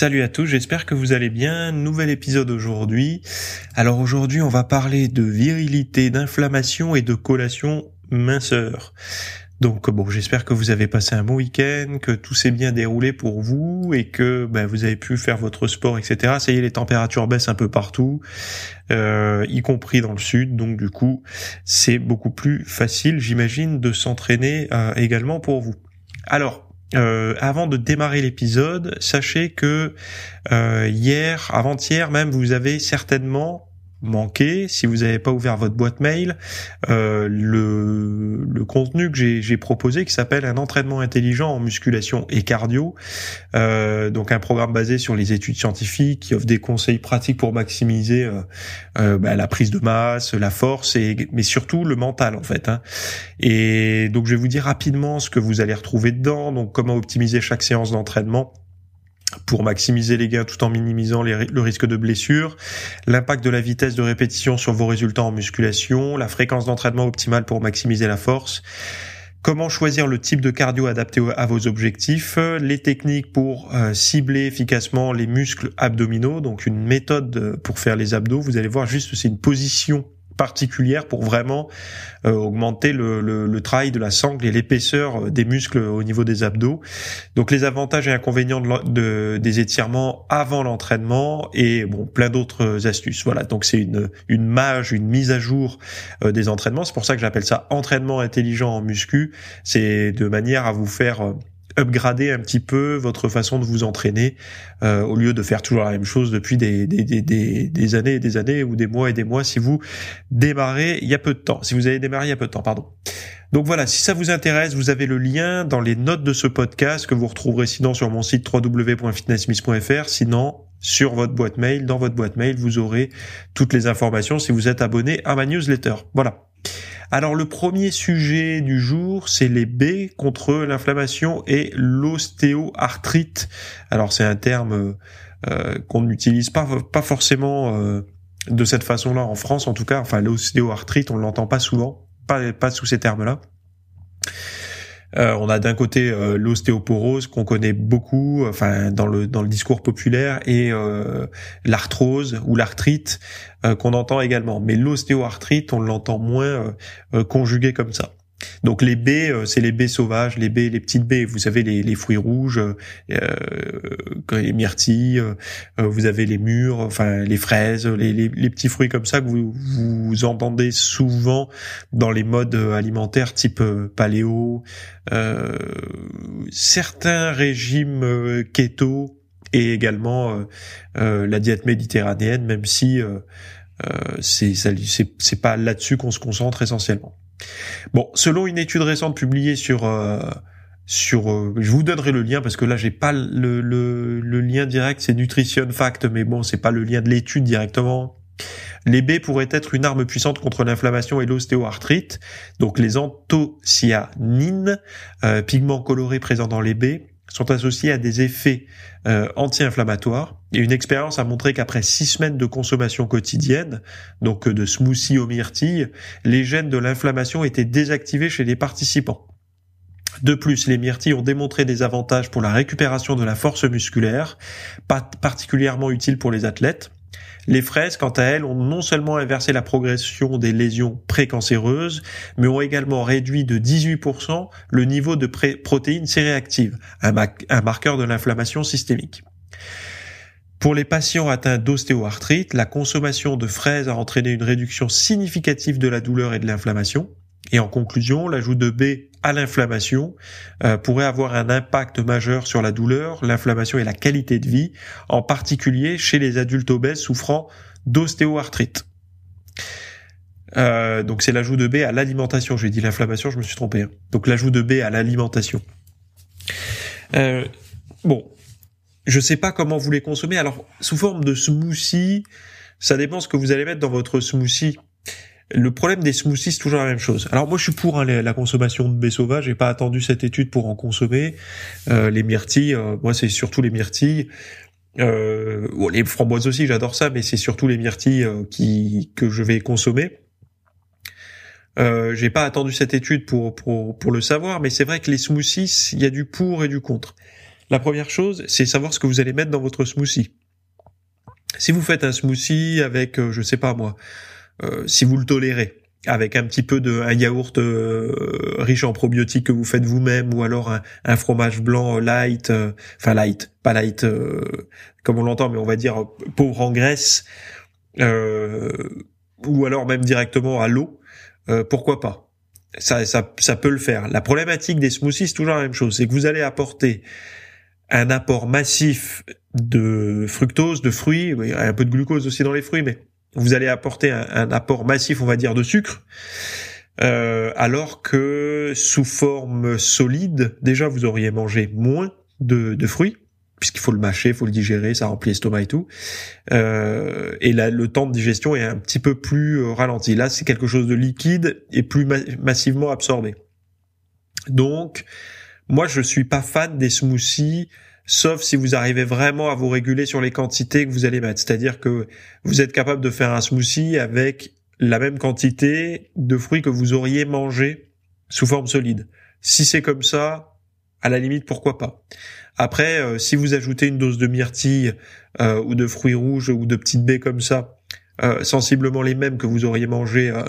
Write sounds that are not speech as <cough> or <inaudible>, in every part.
Salut à tous, j'espère que vous allez bien. Nouvel épisode aujourd'hui. Alors aujourd'hui, on va parler de virilité, d'inflammation et de collation minceur. Donc bon, j'espère que vous avez passé un bon week-end, que tout s'est bien déroulé pour vous et que ben, vous avez pu faire votre sport, etc. Ça y est, les températures baissent un peu partout, euh, y compris dans le sud. Donc du coup, c'est beaucoup plus facile, j'imagine, de s'entraîner euh, également pour vous. Alors, euh, avant de démarrer l'épisode, sachez que euh, hier, avant-hier même, vous avez certainement manqué, si vous n'avez pas ouvert votre boîte mail, euh, le, le, contenu que j'ai proposé qui s'appelle un entraînement intelligent en musculation et cardio. Euh, donc un programme basé sur les études scientifiques qui offre des conseils pratiques pour maximiser euh, euh bah, la prise de masse, la force, et, mais surtout le mental en fait. Hein. Et donc je vais vous dire rapidement ce que vous allez retrouver dedans, donc comment optimiser chaque séance d'entraînement pour maximiser les gains tout en minimisant le risque de blessure, l'impact de la vitesse de répétition sur vos résultats en musculation, la fréquence d'entraînement optimale pour maximiser la force, comment choisir le type de cardio adapté à vos objectifs, les techniques pour euh, cibler efficacement les muscles abdominaux, donc une méthode pour faire les abdos, vous allez voir juste c'est une position particulière pour vraiment euh, augmenter le, le, travail de la sangle et l'épaisseur euh, des muscles au niveau des abdos. Donc les avantages et inconvénients de, de des étirements avant l'entraînement et bon plein d'autres astuces. Voilà, donc c'est une une mage, une mise à jour euh, des entraînements. C'est pour ça que j'appelle ça entraînement intelligent en muscu. C'est de manière à vous faire upgrader un petit peu votre façon de vous entraîner euh, au lieu de faire toujours la même chose depuis des, années et des années ou des mois et des mois si vous démarrez il y a peu de temps. Si vous avez démarré il y a peu de temps, pardon. Donc voilà, si ça vous intéresse, vous avez le lien dans les notes de ce podcast que vous retrouverez sinon sur mon site www.fitnessmiss.fr, sinon sur votre boîte mail, dans votre boîte mail, vous aurez toutes les informations si vous êtes abonné à ma newsletter. Voilà. Alors le premier sujet du jour, c'est les B contre l'inflammation et l'ostéoarthrite. Alors c'est un terme euh, qu'on n'utilise pas, pas forcément euh, de cette façon-là en France, en tout cas. Enfin l'ostéoarthrite, on l'entend pas souvent, pas sous ces termes-là. Euh, on a d'un côté euh, l'ostéoporose qu'on connaît beaucoup, enfin dans le dans le discours populaire, et euh, l'arthrose ou l'arthrite qu'on entend également. Mais l'ostéoarthrite, on l'entend moins conjugué comme ça. Donc les baies, euh, c'est les baies sauvages, les baies, les petites baies. Vous savez les, fruits rouges, euh, les myrtilles. Euh, vous avez les mûres, enfin les fraises, les, petits fruits comme ça que vous, entendez souvent dans les modes alimentaires type paléo. certains régimes keto et également la diète méditerranéenne, même si c'est c'est pas là-dessus qu'on se concentre essentiellement. Bon, selon une étude récente publiée sur euh, sur, euh, je vous donnerai le lien parce que là j'ai pas le, le, lien direct, c'est Nutrition Fact, mais bon c'est pas le lien de l'étude directement. Les baies pourraient être une arme puissante contre l'inflammation et l'ostéoarthrite. Donc les anthocyanines, euh, pigments colorés présents dans les baies, sont associés à des effets euh, anti-inflammatoires. Et une expérience a montré qu'après six semaines de consommation quotidienne, donc de smoothie aux myrtilles, les gènes de l'inflammation étaient désactivés chez les participants. De plus, les myrtilles ont démontré des avantages pour la récupération de la force musculaire, particulièrement utiles pour les athlètes. Les fraises, quant à elles, ont non seulement inversé la progression des lésions précancéreuses, mais ont également réduit de 18% le niveau de protéines C-réactives, un, un marqueur de l'inflammation systémique. Pour les patients atteints d'ostéoarthrite, la consommation de fraises a entraîné une réduction significative de la douleur et de l'inflammation. Et en conclusion, l'ajout de B à l'inflammation euh, pourrait avoir un impact majeur sur la douleur, l'inflammation et la qualité de vie, en particulier chez les adultes obèses souffrant d'ostéoarthrite. Euh, donc c'est l'ajout de B à l'alimentation. J'ai dit l'inflammation, je me suis trompé. Hein. Donc l'ajout de B à l'alimentation. Euh, bon, je sais pas comment vous les consommer. Alors, sous forme de smoothie, ça dépend ce que vous allez mettre dans votre smoothie. Le problème des smoothies, c'est toujours la même chose. Alors moi, je suis pour hein, la consommation de baies sauvages. J'ai pas attendu cette étude pour en consommer. Euh, les myrtilles, euh, moi, c'est surtout les myrtilles. Euh, les framboises aussi, j'adore ça, mais c'est surtout les myrtilles euh, qui que je vais consommer. Euh, j'ai pas attendu cette étude pour, pour, pour le savoir, mais c'est vrai que les smoothies, il y a du pour et du contre. La première chose, c'est savoir ce que vous allez mettre dans votre smoothie. Si vous faites un smoothie avec, euh, je sais pas moi, si vous le tolérez, avec un petit peu de un yaourt euh, riche en probiotiques que vous faites vous-même, ou alors un, fromage blanc light, enfin light, pas light comme on l'entend, mais on va dire pauvre en graisse, ou alors même directement à l'eau, pourquoi pas? Ça, ça, ça peut le faire. La problématique des smoothies, c'est toujours la même chose, c'est que vous allez apporter un apport massif de fructose, de fruits, un peu de glucose aussi dans les fruits, mais vous allez apporter un, apport massif, on va dire, de sucre, euh, alors que sous forme solide, déjà vous auriez mangé moins de, fruits, puisqu'il faut le mâcher, il faut le digérer, ça remplit l'estomac et tout, euh, et là le temps de digestion est un petit peu plus euh, ralenti. Là, c'est quelque chose de liquide et plus massivement absorbé. Donc, moi, je suis pas fan des smoothies, sauf si vous arrivez vraiment à vous réguler sur les quantités que vous allez mettre. C'est-à-dire que vous êtes capable de faire un smoothie avec la même quantité de fruits que vous auriez mangé sous forme solide. Si c'est comme ça, à la limite, pourquoi pas. Après, euh, si vous ajoutez une dose de myrtille euh, ou de fruits rouges ou de petites baies comme ça, euh, sensiblement les mêmes que vous auriez mangé euh,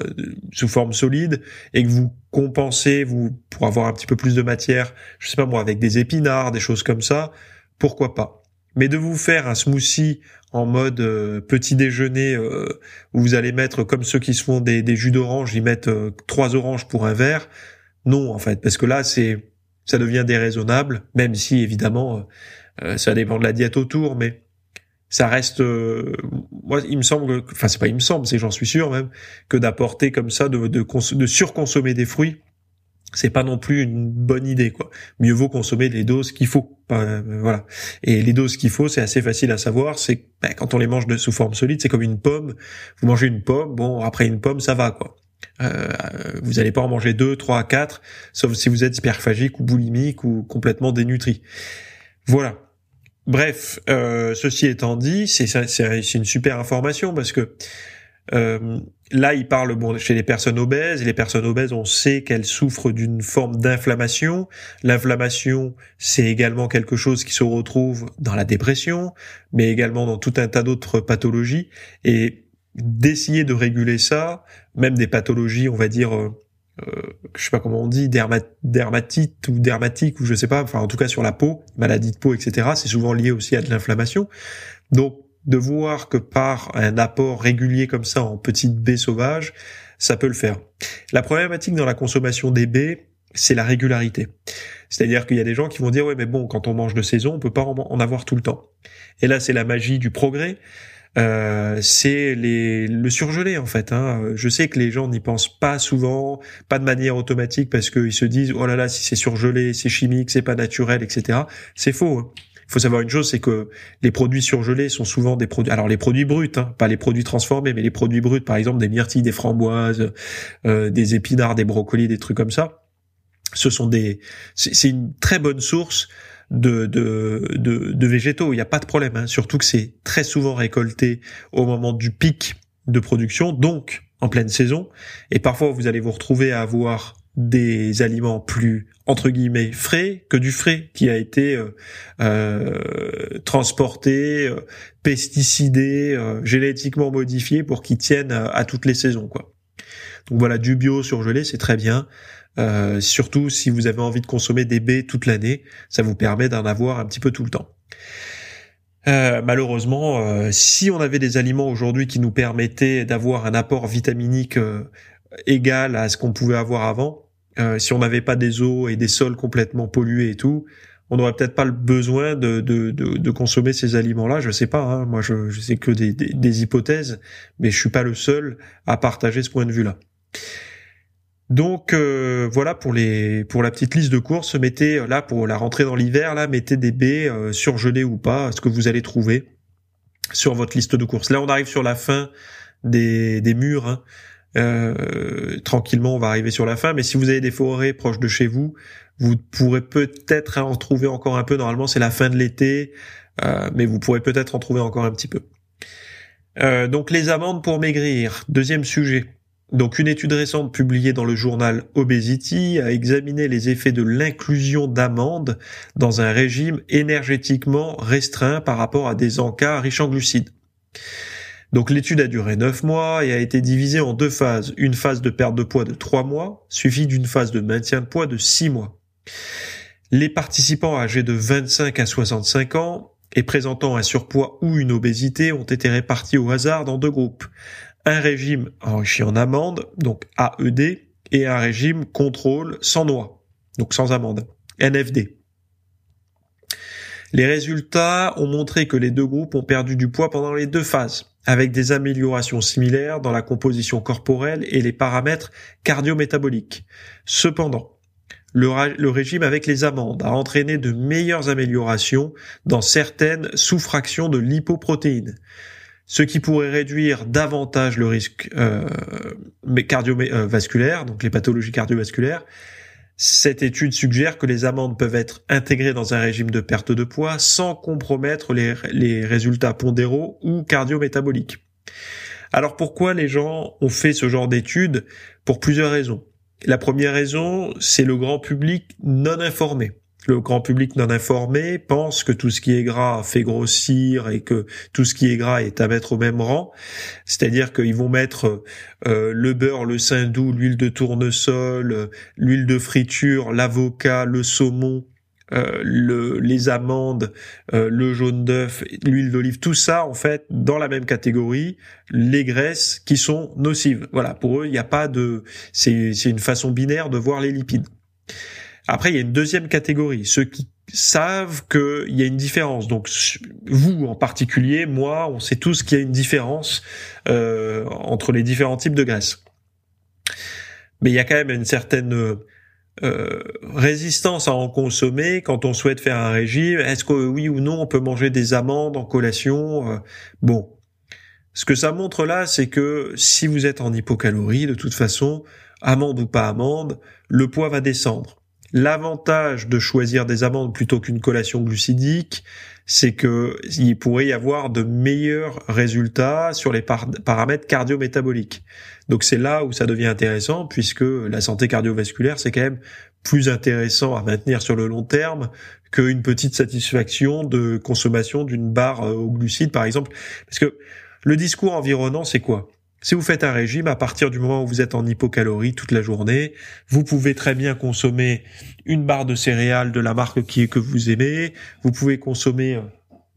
sous forme solide et que vous compensez vous pour avoir un petit peu plus de matière, je sais pas moi avec des épinards, des choses comme ça, pourquoi pas. Mais de vous faire un smoothie en mode euh, petit déjeuner où vous allez mettre comme ceux qui se font des, des jus d'orange, ils mettent trois oranges pour un verre, non en fait, parce que là c'est ça devient déraisonnable, même si évidemment ça dépend de la diète autour, mais ça reste euh, moi il me semble enfin c'est pas il me semble c'est j'en suis sûr même que d'apporter comme ça de de, de surconsommer des fruits c'est pas non plus une bonne idée quoi. Mieux vaut consommer les doses qu'il faut. Euh, voilà. Et les doses qu'il faut c'est assez facile à savoir. C'est ben, quand on les mange de sous forme solide c'est comme une pomme. Vous mangez une pomme bon après une pomme ça va quoi. Euh, vous n'allez pas en manger deux, trois, quatre, sauf si vous êtes hyperphagique ou boulimique ou complètement dénutri. Voilà. Bref, euh, ceci étant dit, c'est une super information parce que euh, là, il parle bon chez les personnes obèses. les personnes obèses, on sait qu'elles souffrent d'une forme d'inflammation. L'inflammation, c'est également quelque chose qui se retrouve dans la dépression, mais également dans tout un tas d'autres pathologies. Et d'essayer de réguler ça, même des pathologies, on va dire euh, je sais pas comment on dit, dermatite ou dermatique ou je sais pas, enfin en tout cas sur la peau, maladie de peau, etc. C'est souvent lié aussi à de l'inflammation. Donc de voir que par un apport régulier comme ça en petites baies sauvages, ça peut le faire. La problématique dans la consommation des baies, c'est la régularité. C'est-à-dire qu'il y a des gens qui vont dire ouais mais bon quand on mange de saison on peut pas en avoir tout le temps. Et là c'est la magie du progrès. Euh, c'est les, le surgelé en fait. Hein. Je sais que les gens n'y pensent pas souvent, pas de manière automatique parce qu'ils se disent oh là là si c'est surgelé, c'est chimique, c'est pas naturel, etc. C'est faux. Hein. Il faut savoir une chose, c'est que les produits surgelés sont souvent des produits, alors les produits bruts, hein, pas les produits transformés, mais les produits bruts, par exemple des myrtilles, des framboises, euh, des épinards, des brocolis, des trucs comme ça. Ce sont des, c'est une très bonne source de, de, de, végétaux. Il n'y a pas de problème, hein. surtout que c'est très souvent récolté au moment du pic de production, donc en pleine saison. Et parfois, vous allez vous retrouver à avoir des aliments plus entre guillemets frais que du frais qui a été euh, euh transporté, euh, pesticidé, euh, génétiquement modifié pour qu'il tienne à, à, toutes les saisons quoi. Donc voilà, du bio surgelé, c'est très bien. Euh, surtout si vous avez envie de consommer des baies toute l'année, ça vous permet d'en avoir un petit peu tout le temps. Euh, malheureusement, euh, si on avait des aliments aujourd'hui qui nous permettaient d'avoir un apport vitaminique égal à ce qu'on pouvait avoir avant, si on n'avait pas des eaux et des sols complètement pollués et tout, on n'aurait peut-être pas le besoin de, de, consommer ces aliments-là. Je sais pas. Hein. Moi, je, je sais que des, des, hypothèses, mais je suis pas le seul à partager ce point de vue-là. Donc euh, voilà pour les pour la petite liste de courses. Mettez là pour la rentrée dans l'hiver là, mettez des baies euh, surgelées ou pas, ce que vous allez trouver sur votre liste de courses. Là on arrive sur la fin des des murs. Hein. Euh, tranquillement, on va arriver sur la fin. Mais si vous avez des forêts proches de chez vous, vous pourrez peut-être en trouver encore un peu. Normalement, c'est la fin de l'été, euh, mais vous pourrez peut-être en trouver encore un petit peu. Euh, donc les amandes pour maigrir. Deuxième sujet. Donc une étude récente publiée dans le journal Obesity a examiné les effets de l'inclusion d'amandes dans un régime énergétiquement restreint par rapport à des encas riches en glucides. Donc l'étude a duré 9 mois et a été divisée en deux phases. Une phase de perte de poids de 3 mois, suivie d'une phase de maintien de poids de 6 mois. Les participants âgés de 25 à 65 ans et présentant un surpoids ou une obésité ont été répartis au hasard dans deux groupes un régime enrichi en amande, donc AED, et un régime contrôle sans noix, donc sans amande, NFD. Les résultats ont montré que les deux groupes ont perdu du poids pendant les deux phases, avec des améliorations similaires dans la composition corporelle et les paramètres cardiométaboliques. Cependant, le, régime avec les amandes a entraîné de meilleures améliorations dans certaines sous-fractions de lipoprotéines, ce qui pourrait réduire davantage le risque euh, cardiovasculaire, donc les pathologies cardiovasculaires. Cette étude suggère que les amandes peuvent être intégrées dans un régime de perte de poids sans compromettre les, les résultats pondéraux ou cardiométaboliques. Alors pourquoi les gens ont fait ce genre d'études? Pour plusieurs raisons. La première raison, c'est le grand public non informé le grand public non informé pense que tout ce qui est gras fait grossir et que tout ce qui est gras est à mettre au même rang. C'est-à-dire qu'ils vont mettre euh, le beurre, le saindoux, l'huile de tournesol, l'huile de friture, l'avocat, le saumon, euh, le, les amandes, euh, le jaune d'œuf, l'huile d'olive, tout ça en fait dans la même catégorie, les graisses qui sont nocives. Voilà, pour eux, il n'y a pas de, c'est une façon binaire de voir les lipides. Après, il y a une deuxième catégorie, ceux qui savent qu'il y a une différence. Donc vous en particulier, moi, on sait tous qu'il y a une différence euh, entre les différents types de graisse. Mais il y a quand même une certaine euh, résistance à en consommer quand on souhaite faire un régime. Est-ce que oui ou non on peut manger des amandes en collation euh, Bon, ce que ça montre là, c'est que si vous êtes en hypocalorie, de toute façon, amande ou pas amande, le poids va descendre. L'avantage de choisir des amandes plutôt qu'une collation glucidique, c'est que il pourrait y avoir de meilleurs résultats sur les paramètres cardio-métaboliques. Donc c'est là où ça devient intéressant puisque la santé cardiovasculaire c'est quand même plus intéressant à maintenir sur le long terme qu'une petite satisfaction de consommation d'une barre euh, au glucides par exemple. Parce que le discours environnant c'est quoi? Si vous faites un régime, à partir du moment où vous êtes en hypocalorie toute la journée, vous pouvez très bien consommer une barre de céréales de la marque qui que vous aimez, vous pouvez consommer euh,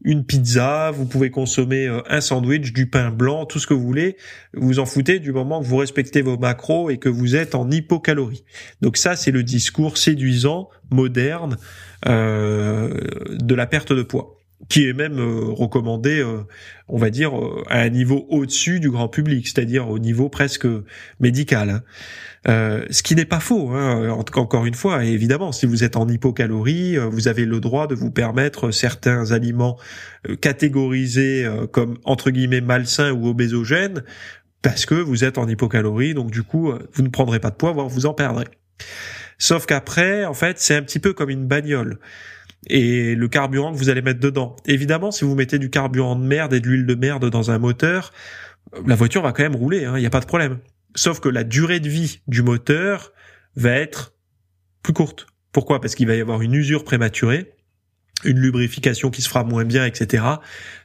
une pizza, vous pouvez consommer euh, un sandwich, du pain blanc, tout ce que vous voulez. Vous en foutez du moment que vous respectez vos macros et que vous êtes en hypocalorie. Donc ça, c'est le discours séduisant, moderne euh, de la perte de poids qui est même euh, recommandé, euh, on va dire, euh, à un niveau au-dessus du grand public, c'est-à-dire au niveau presque médical. Hein. ce qui n'est pas faux, hein, encore une fois. évidemment, si vous êtes en hypocalorie, vous avez le droit de vous permettre certains aliments catégorisés comme entre guillemets malsains ou obésogènes, parce que vous êtes en hypocalorie, donc du coup, vous ne prendrez pas de poids, voire vous en perdrez. Sauf qu'après, en fait, c'est un petit peu comme une bagnole et le carburant que vous allez mettre dedans. Évidemment, si vous mettez du carburant de merde et de l'huile de merde dans un moteur, la voiture va quand même rouler, il hein, n'y a pas de problème. Sauf que la durée de vie du moteur va être plus courte. Pourquoi? Parce qu'il va y avoir une usure prématurée, une lubrification qui se fera moins bien, etc.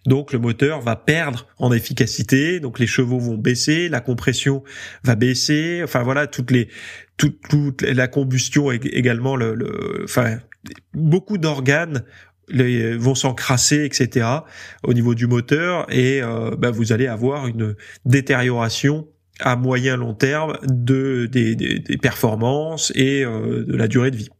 Donc le moteur va perdre en efficacité, donc les chevaux vont baisser, la compression va baisser, enfin voilà toutes les toute, toute la combustion également le, le enfin beaucoup d'organes vont s'encrasser, etc. au niveau du moteur et euh, bah, vous allez avoir une détérioration à moyen long terme de des, performances et euh, de la durée de vie.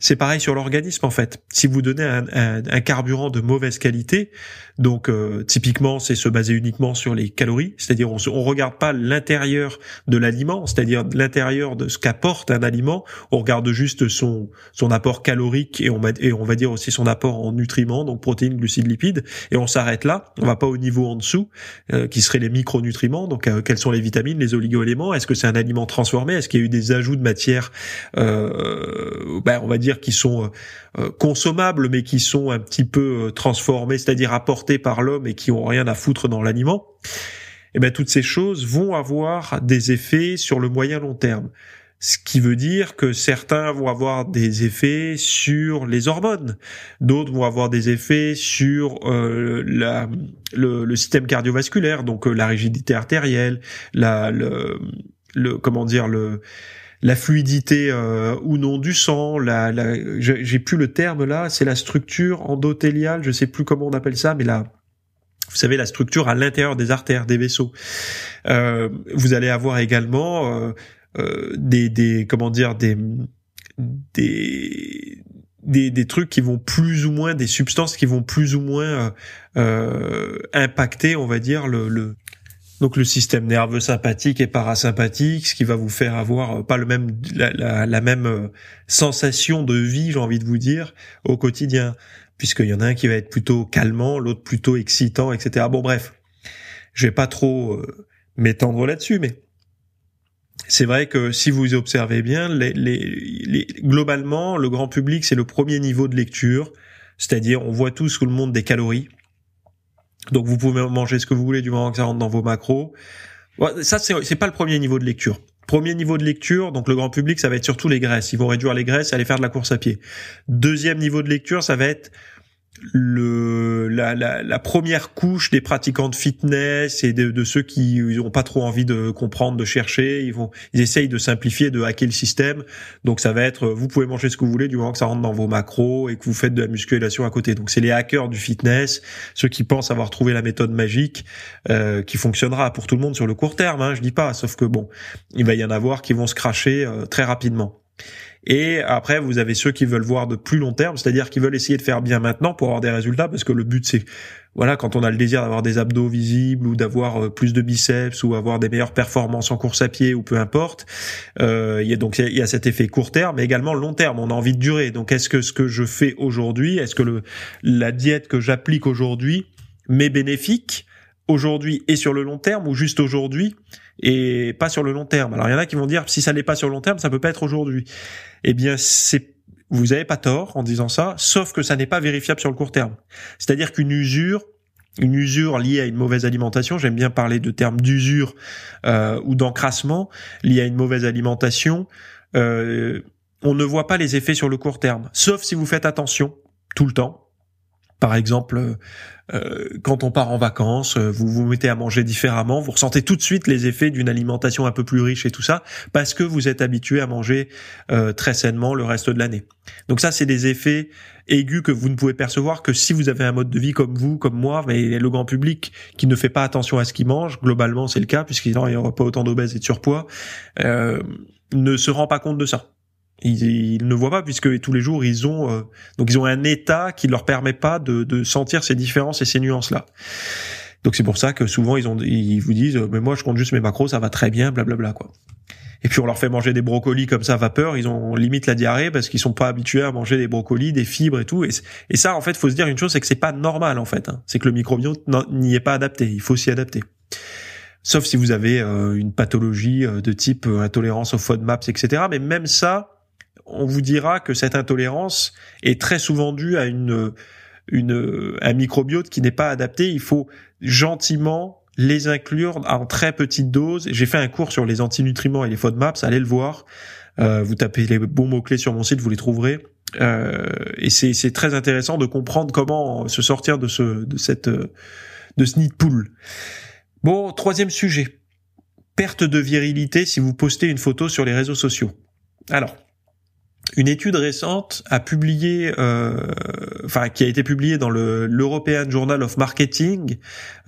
c'est pareil sur l'organisme en fait. Si vous donnez un, carburant de mauvaise qualité, donc euh, typiquement c'est se baser uniquement sur les calories, c'est-à-dire on, on regarde pas l'intérieur de l'aliment, c'est-à-dire l'intérieur de ce qu'apporte un aliment, on regarde juste son son apport calorique et on et on va dire aussi son apport en nutriments, donc protéines, glucides, lipides, et on s'arrête là. On va pas au niveau en dessous euh, qui seraient les micronutriments, donc euh, quels sont les vitamines, les oligoéléments, est-ce que c'est un aliment transformé, est-ce qu'il y a eu des ajouts de matière, ben, on va dire qui sont euh, consommables, mais qui sont un petit peu euh, transformés, c'est-à-dire apportés par l'homme et qui ont rien à foutre dans l'aliment, eh ben toutes ces choses vont avoir des effets sur le moyen long terme. Ce qui veut dire que certains vont avoir des effets sur les hormones, d'autres vont avoir des effets sur euh, la, le, système cardiovasculaire, donc la rigidité artérielle, la, le, le comment dire le la fluidité euh, ou non du sang, la, la j'ai plus le terme là, c'est la structure endothéliale, je sais plus comment on appelle ça, mais là, vous savez la structure à l'intérieur des artères, des vaisseaux. Euh, vous allez avoir également euh, euh, des, des comment dire des des des, des, trucs qui vont plus ou moins, des substances qui vont plus ou moins euh, impacter, on va dire, le, le, donc le système nerveux sympathique et parasympathique, ce qui va vous faire avoir euh, pas le même la, la, même euh, sensation de vie, j'ai envie de vous dire, au quotidien, puisqu'il y en a un qui va être plutôt calmant, l'autre plutôt excitant, etc. Bon bref, je vais pas trop euh, m'étendre là-dessus, mais c'est vrai que si vous observez bien, les, les, globalement, le grand public, c'est le premier niveau de lecture, c'est-à-dire on voit tous tout le monde des calories donc vous pouvez manger ce que vous voulez du moment que ça rentre dans vos macros. Ça, c'est pas le premier niveau de lecture. Premier niveau de lecture, donc le grand public, ça va être surtout les graisses. Ils vont réduire les graisses et aller faire de la course à pied. Deuxième niveau de lecture, ça va être le la, la, la, première couche des pratiquants de fitness et de, de ceux qui n'ont pas trop envie de comprendre, de chercher, ils vont ils essayent de simplifier, de hacker le système. Donc ça va être vous pouvez manger ce que vous voulez du moment que ça rentre dans vos macros et que vous faites de la musculation à côté. Donc c'est les hackers du fitness, ceux qui pensent avoir trouvé la méthode magique euh, qui fonctionnera pour tout le monde sur le court terme. Hein, je dis pas, sauf que bon, il va y en avoir qui vont se cracher euh, très rapidement. Et après, vous avez ceux qui veulent voir de plus long terme, c'est-à-dire qui veulent essayer de faire bien maintenant pour avoir des résultats, parce que le but c'est, voilà, quand on a le désir d'avoir des abdos visibles ou d'avoir euh, plus de biceps ou avoir des meilleures performances en course à pied ou peu importe, euh, il y a donc il y a cet effet court terme, mais également long terme. On a envie de durer. Donc, est-ce que ce que je fais aujourd'hui, est-ce que le la diète que j'applique aujourd'hui m'est bénéfique aujourd'hui et sur le long terme ou juste aujourd'hui? Et pas sur le long terme. Alors il y en a qui vont dire si ça n'est pas sur le long terme, ça peut pas être aujourd'hui. Eh bien c'est vous avez pas tort en disant ça, sauf que ça n'est pas vérifiable sur le court terme. C'est-à-dire qu'une usure une usure liée à une mauvaise alimentation, j'aime bien parler de termes d'usure euh, ou d'encrassement lié à une mauvaise alimentation, euh, on ne voit pas les effets sur le court terme, sauf si vous faites attention tout le temps, par exemple, euh, quand on part en vacances, euh, vous vous mettez à manger différemment, vous ressentez tout de suite les effets d'une alimentation un peu plus riche et tout ça, parce que vous êtes habitué à manger euh, très sainement le reste de l'année. Donc ça, c'est des effets aigus que vous ne pouvez percevoir que si vous avez un mode de vie comme vous, comme moi, mais le grand public qui ne fait pas attention à ce qu'il mange, globalement c'est le cas, puisqu'il n'y aura pas autant d'obèses et de surpoids, ne se rend pas compte de ça. Ils, ne voient pas puisque tous les jours ils ont euh, donc ils ont un état qui leur permet pas de, de sentir ces différences et ces nuances là. Donc c'est pour ça que souvent ils ont ils vous disent mais moi je compte juste mes macros ça va très bien blablabla quoi. Et puis on leur fait manger des brocolis comme ça vapeur, ils ont limite la diarrhée parce qu'ils sont pas habitués à manger des brocolis, des fibres et tout. Et, et ça en fait faut se dire une chose c'est que c'est pas normal en fait. Hein. C'est que le microbiote n'y est pas adapté. Il faut s'y adapter sauf si vous avez euh, une pathologie euh, de type intolérance aux FODMAPs, etc. Mais même ça, on vous dira que cette intolérance est très souvent due à une, une, un microbiote qui n'est pas adapté. Il faut gentiment les inclure en très petite dose. J'ai fait un cours sur les antinutriments et les FODMAPs, allez le voir. Euh, vous tapez les bons mots-clés sur mon site, vous les trouverez. Euh, et c'est très intéressant de comprendre comment se sortir de ce de cette de ce nid de poule. Bon, troisième sujet. Perte de virilité si vous postez une photo sur les réseaux sociaux. Alors, une étude récente a publié, euh, enfin qui a été publiée dans le l'European Journal of Marketing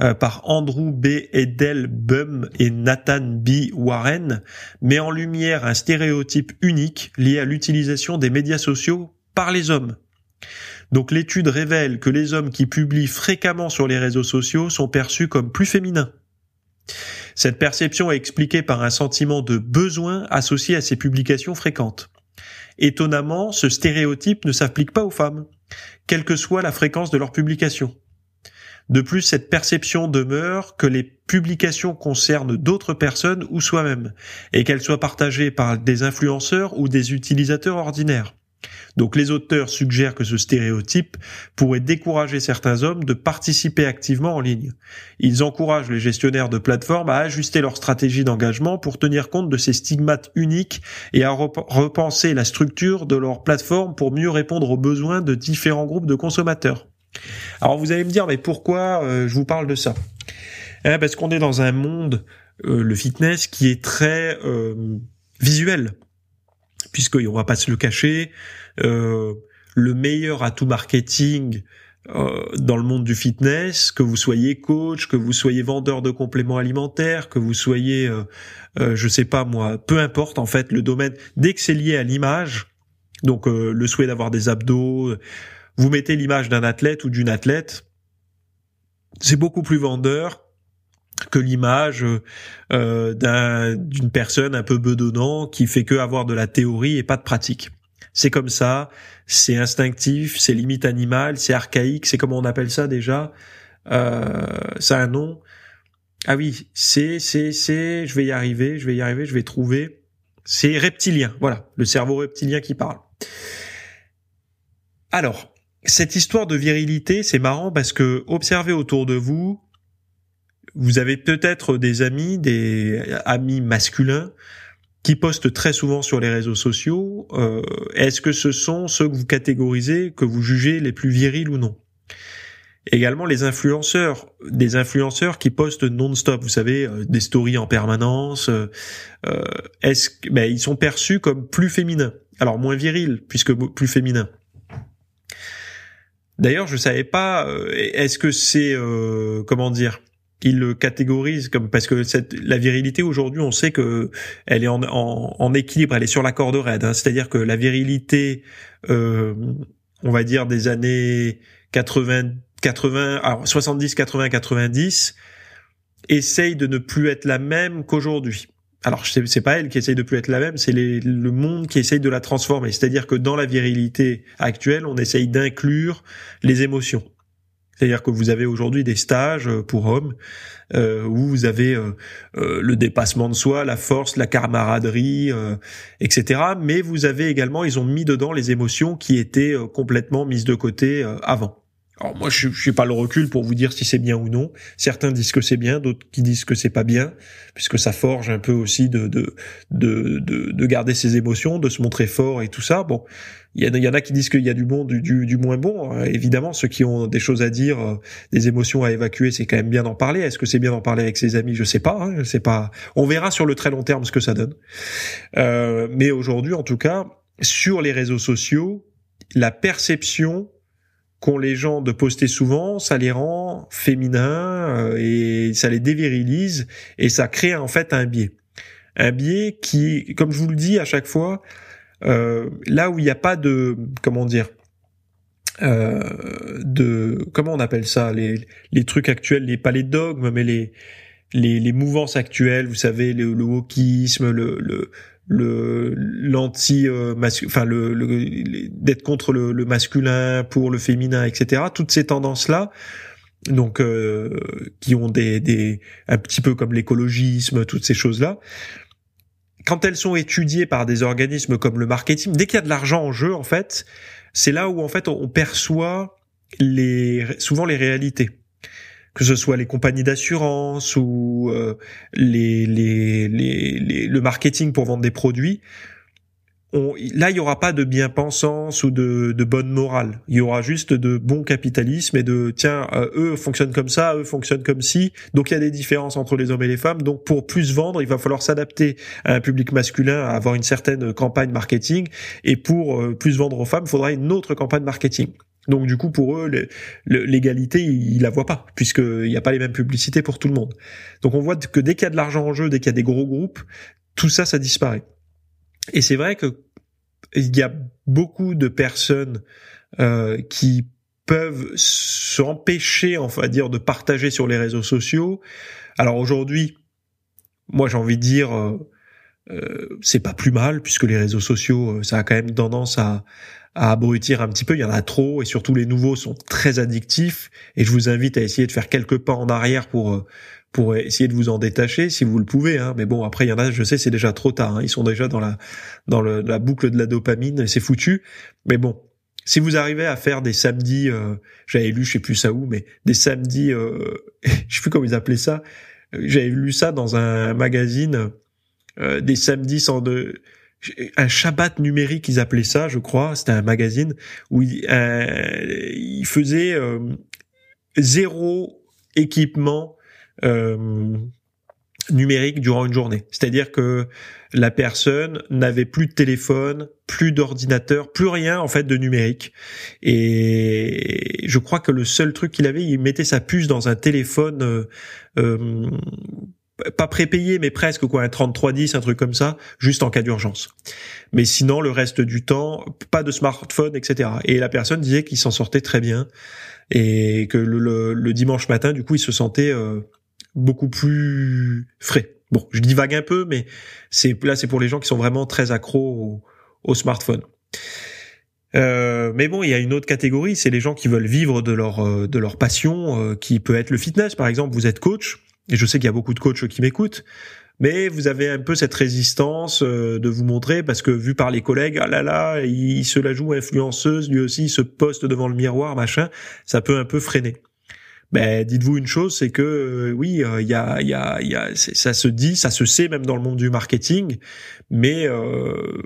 euh, par Andrew B. Edelbum et Nathan B. Warren, met en lumière un stéréotype unique lié à l'utilisation des médias sociaux par les hommes. Donc l'étude révèle que les hommes qui publient fréquemment sur les réseaux sociaux sont perçus comme plus féminins. Cette perception est expliquée par un sentiment de besoin associé à ces publications fréquentes. Étonnamment, ce stéréotype ne s'applique pas aux femmes, quelle que soit la fréquence de leurs publications. De plus, cette perception demeure que les publications concernent d'autres personnes ou soi-même, et qu'elles soient partagées par des influenceurs ou des utilisateurs ordinaires. Donc les auteurs suggèrent que ce stéréotype pourrait décourager certains hommes de participer activement en ligne. Ils encouragent les gestionnaires de plateformes à ajuster leur stratégie d'engagement pour tenir compte de ces stigmates uniques et à repenser la structure de leur plateforme pour mieux répondre aux besoins de différents groupes de consommateurs. Alors vous allez me dire, mais pourquoi euh, je vous parle de ça? Eh, Parce qu'on est dans un monde, euh, le fitness, qui est très euh, visuel, puisqu'on va pas se le cacher, le meilleur atout marketing dans le monde du fitness, que vous soyez coach, que vous soyez vendeur de compléments alimentaires, que vous soyez, je sais pas moi, peu importe en fait le domaine, dès que c'est lié à l'image, donc le souhait d'avoir des abdos, vous mettez l'image d'un athlète ou d'une athlète, c'est beaucoup plus vendeur que l'image euh, d'une personne un peu bedonnant qui fait que avoir de la théorie et pas de pratique. C'est comme ça, c'est instinctif, c'est limite animal, c'est archaïque, c'est comment on appelle ça déjà euh, Ça a un nom. Ah oui, c'est, c'est, c'est, je vais y arriver, je vais y arriver, je vais trouver. C'est reptilien, voilà, le cerveau reptilien qui parle. Alors, cette histoire de virilité, c'est marrant parce que observez autour de vous, vous avez peut-être des amis, des amis masculins qui postent très souvent sur les réseaux sociaux. Euh, est-ce que ce sont ceux que vous catégorisez, que vous jugez les plus virils ou non? Également les influenceurs, des influenceurs qui postent non-stop, vous savez, euh, des stories en permanence. Euh, est-ce ben, ils sont perçus comme plus féminins? Alors moins virils puisque plus féminins. D'ailleurs, je savais pas. Euh, est-ce que c'est euh, comment dire Ils le catégorisent comme parce que cette, la virilité aujourd'hui, on sait que elle est en, en, équilibre, elle est sur la corde raide. Hein. C'est-à-dire que la virilité, euh, on va dire des années 80, 80, alors 70, 80, 90, essaye de ne plus être la même qu'aujourd'hui alors c'est pas elle qui essaye de plus être la même, c'est le monde qui essaye de la transformer. C'est-à-dire que dans la virilité actuelle, on essaye d'inclure les émotions. C'est-à-dire que vous avez aujourd'hui des stages euh, pour hommes euh, où vous avez euh, le dépassement de soi, la force, la camaraderie, etc. Mais vous avez également, ils ont mis dedans les émotions qui étaient complètement mises de côté avant. Alors moi, je, je suis pas le recul pour vous dire si c'est bien ou non. Certains disent que c'est bien, d'autres qui disent que c'est pas bien, puisque ça forge un peu aussi de de de de, garder ses émotions, de se montrer fort et tout ça. Bon, il y, y en a qui disent qu'il y a du bon, du, du, moins bon. Hein. Évidemment, ceux qui ont des choses à dire, euh, des émotions à évacuer, c'est quand même bien d'en parler. Est-ce que c'est bien d'en parler avec ses amis? Je sais pas. Hein, sais pas. On verra sur le très long terme ce que ça donne. Euh, mais aujourd'hui, en tout cas, sur les réseaux sociaux, la perception qu'ont les gens de poster souvent, ça les rend féminins euh, et ça les dévirilise et ça crée en fait un biais. Un biais qui, comme je vous le dis à chaque fois, euh, là où il n'y a pas de, comment dire, euh, de, comment on appelle ça, les, les trucs actuels, les pas les dogmes, mais les, les, les mouvances actuelles, vous savez, le, le wokisme, le, le le l'anti euh, enfin le, le d'être contre le, le, masculin pour le féminin etc toutes ces tendances là donc euh, qui ont des des un petit peu comme l'écologisme toutes ces choses là quand elles sont étudiées par des organismes comme le marketing dès qu'il y a de l'argent en jeu en fait c'est là où en fait on perçoit les souvent les réalités que ce soit les compagnies d'assurance ou euh, les, les, les, le marketing pour vendre des produits, on, là, il n'y aura pas de bien-pensance ou de, de, bonne morale. Il y aura juste de bon capitalisme et de tiens, euh, eux fonctionnent comme ça, eux fonctionnent comme ci. Donc il y a des différences entre les hommes et les femmes. Donc pour plus vendre, il va falloir s'adapter à un public masculin, à avoir une certaine campagne marketing. Et pour euh, plus vendre aux femmes, il faudra une autre campagne marketing. Donc du coup, pour eux, l'égalité, ils la voient pas, puisqu'il n'y a pas les mêmes publicités pour tout le monde. Donc on voit que dès qu'il y a de l'argent en jeu, dès qu'il y a des gros groupes, tout ça, ça disparaît. Et c'est vrai que il y a beaucoup de personnes euh, qui peuvent s'empêcher, on va dire, de partager sur les réseaux sociaux. Alors aujourd'hui, moi j'ai envie de dire, euh, euh, c'est pas plus mal puisque les réseaux sociaux, ça a quand même tendance à, à abrutir un petit peu. Il y en a trop et surtout les nouveaux sont très addictifs. Et je vous invite à essayer de faire quelques pas en arrière pour pour essayer de vous en détacher si vous le pouvez. Hein. Mais bon, après il y en a, je sais, c'est déjà trop tard. Hein. Ils sont déjà dans la dans le, la boucle de la dopamine, c'est foutu. Mais bon, si vous arrivez à faire des samedis, euh, j'avais lu, je sais plus ça où, mais des samedis, euh, <laughs> je sais plus comment ils appelaient ça. J'avais lu ça dans un magazine, euh, des samedis sans de un Shabbat numérique, ils appelaient ça, je crois. C'était un magazine où il, euh, il faisait euh, zéro équipement euh, numérique durant une journée. C'est-à-dire que la personne n'avait plus de téléphone, plus d'ordinateur, plus rien en fait de numérique. Et je crois que le seul truc qu'il avait, il mettait sa puce dans un téléphone pas prépayé mais presque quoi un 3310 un truc comme ça juste en cas d'urgence mais sinon le reste du temps pas de smartphone etc et la personne disait qu'il s'en sortait très bien et que le, le, dimanche matin du coup il se sentait euh, beaucoup plus frais. Bon, je divague un peu, mais c'est là c'est pour les gens qui sont vraiment très accros au, smartphone. Euh, mais bon, il y a une autre catégorie, c'est les gens qui veulent vivre de leur euh, de leur passion, euh, qui peut être le fitness, par exemple. Vous êtes coach, et je sais qu'il y a beaucoup de coachs qui m'écoutent, mais vous avez un peu cette résistance de vous montrer parce que vu par les collègues, ah là là, il se la joue influenceuse, lui aussi, il se poste devant le miroir, machin, ça peut un peu freiner. Ben dites-vous une chose, c'est que euh, oui, euh, il y a, y a, y a ça se dit, ça se sait même dans le monde du marketing, mais euh,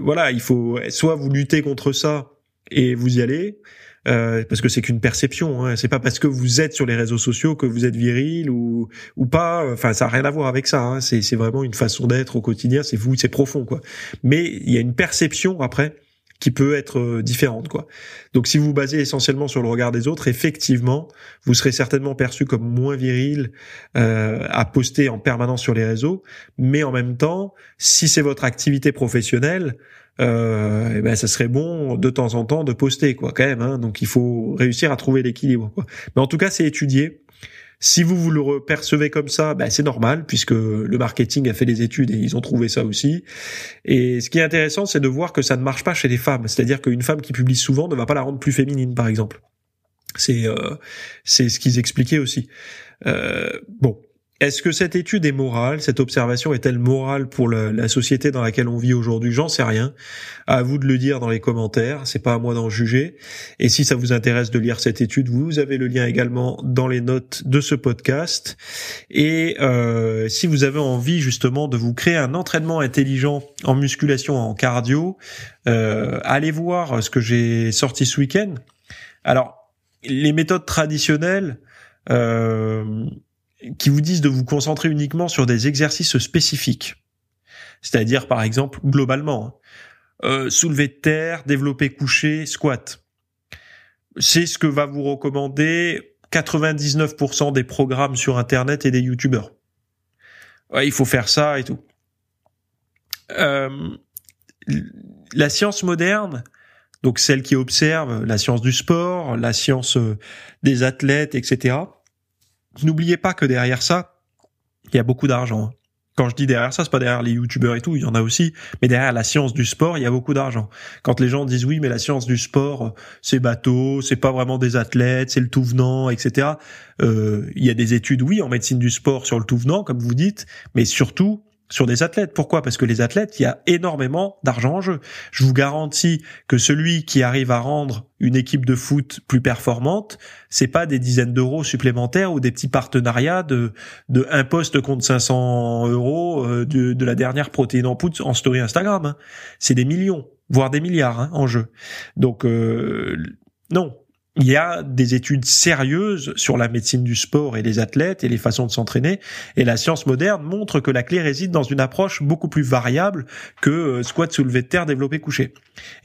voilà, il faut soit vous lutter contre ça et vous y allez, parce que c'est qu'une perception. Hein. C'est pas parce que vous êtes sur les réseaux sociaux que vous êtes viril ou ou pas. Enfin, ça a rien à voir avec ça. Hein. C'est c'est vraiment une façon d'être au quotidien. C'est vous, c'est profond quoi. Mais il y a une perception après qui peut être euh, différente quoi. Donc si vous vous basez essentiellement sur le regard des autres, effectivement, vous serez certainement perçu comme moins viril euh, à poster en permanence sur les réseaux, mais en même temps, si c'est votre activité professionnelle, euh, eh ben ça serait bon de temps en temps de poster quoi quand même. Hein. Donc il faut réussir à trouver l'équilibre. Mais en tout cas, c'est étudié. Si vous vous le percevez comme ça, ben c'est normal puisque le marketing a fait des études et ils ont trouvé ça aussi. Et ce qui est intéressant, c'est de voir que ça ne marche pas chez les femmes. C'est-à-dire qu'une femme qui publie souvent ne va pas la rendre plus féminine, par exemple. C'est euh, c'est ce qu'ils expliquaient aussi. Euh, bon, est-ce que cette étude est morale? Cette observation est-elle morale pour la, société dans laquelle on vit aujourd'hui? J'en sais rien. À vous de le dire dans les commentaires. C'est pas à moi d'en juger. Et si ça vous intéresse de lire cette étude, vous avez le lien également dans les notes de ce podcast. Et euh, si vous avez envie justement de vous créer un entraînement intelligent en musculation, en cardio, euh, allez voir ce que j'ai sorti ce week-end. Alors, les méthodes traditionnelles. Euh, qui vous disent de vous concentrer uniquement sur des exercices spécifiques. C'est-à-dire, par exemple, globalement, hein, euh, soulever de terre, développer couché, squat. C'est ce que va vous recommander 99% des programmes sur Internet et des YouTubeurs. il faut faire ça et tout. Euh, la science moderne, donc celle qui observe la science du sport, la science euh, des athlètes, etc., N'oubliez pas que derrière ça, il y a beaucoup d'argent. Quand je dis derrière ça, c'est pas derrière les youtubeurs et tout, il y en a aussi, mais derrière la science du sport, il y a beaucoup d'argent. Quand les gens disent oui, mais la science du sport, c'est bateau, c'est pas vraiment des athlètes, c'est le tout venant, etc. Euh, il y a des études, oui, en médecine du sport sur le tout venant, comme vous dites, mais surtout, sur des athlètes. Pourquoi? Parce que les athlètes, il y a énormément d'argent en jeu. Je vous garantis que celui qui arrive à rendre une équipe de foot plus performante, c'est pas des dizaines d'euros supplémentaires ou des petits partenariats de de un poste contre 500 euros euh, de, de la dernière protéine en poudre en story Instagram. Hein. C'est des millions, voire des milliards hein, en jeu. Donc euh, non, il y a des études sérieuses sur la médecine du sport et les athlètes et les façons de s'entraîner. Et la science moderne montre que la clé réside dans une approche beaucoup plus variable que euh, squat soulevé de terre développé couché.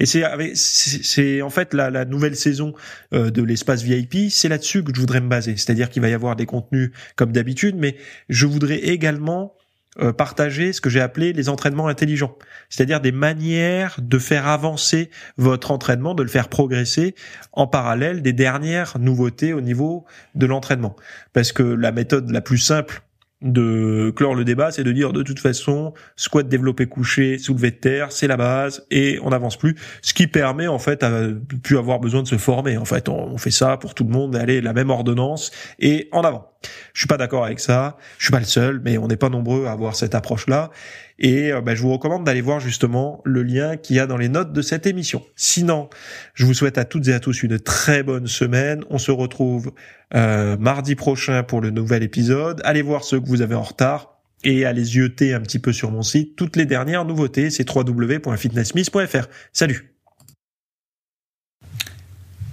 Et c'est en fait la, la, nouvelle saison euh, de l'espace VIP, c'est là-dessus que je voudrais me baser. C'est-à-dire qu'il va y avoir des contenus comme d'habitude, mais je voudrais également euh, partager ce que j'ai appelé les entraînements intelligents, c'est-à-dire des manières de faire avancer votre entraînement, de le faire progresser en parallèle des dernières nouveautés au niveau de l'entraînement. Parce que la méthode la plus simple de clore le débat, c'est de dire de toute façon, squat développé couché, soulevé de terre, c'est la base et on n'avance plus. Ce qui permet en fait à plus avoir besoin de se former. En fait, on, fait ça pour tout le monde, aller la même ordonnance et en avant. Je suis pas d'accord avec ça. Je suis pas le seul, mais on n'est pas nombreux à avoir cette approche-là. Et euh, bah, je vous recommande d'aller voir justement le lien qu'il y a dans les notes de cette émission. Sinon, je vous souhaite à toutes et à tous une très bonne semaine. On se retrouve euh, mardi prochain pour le nouvel épisode. Allez voir ceux que vous avez en retard et allez yeuter un petit peu sur mon site toutes les dernières nouveautés. C'est www.fitnessmiss.fr. Salut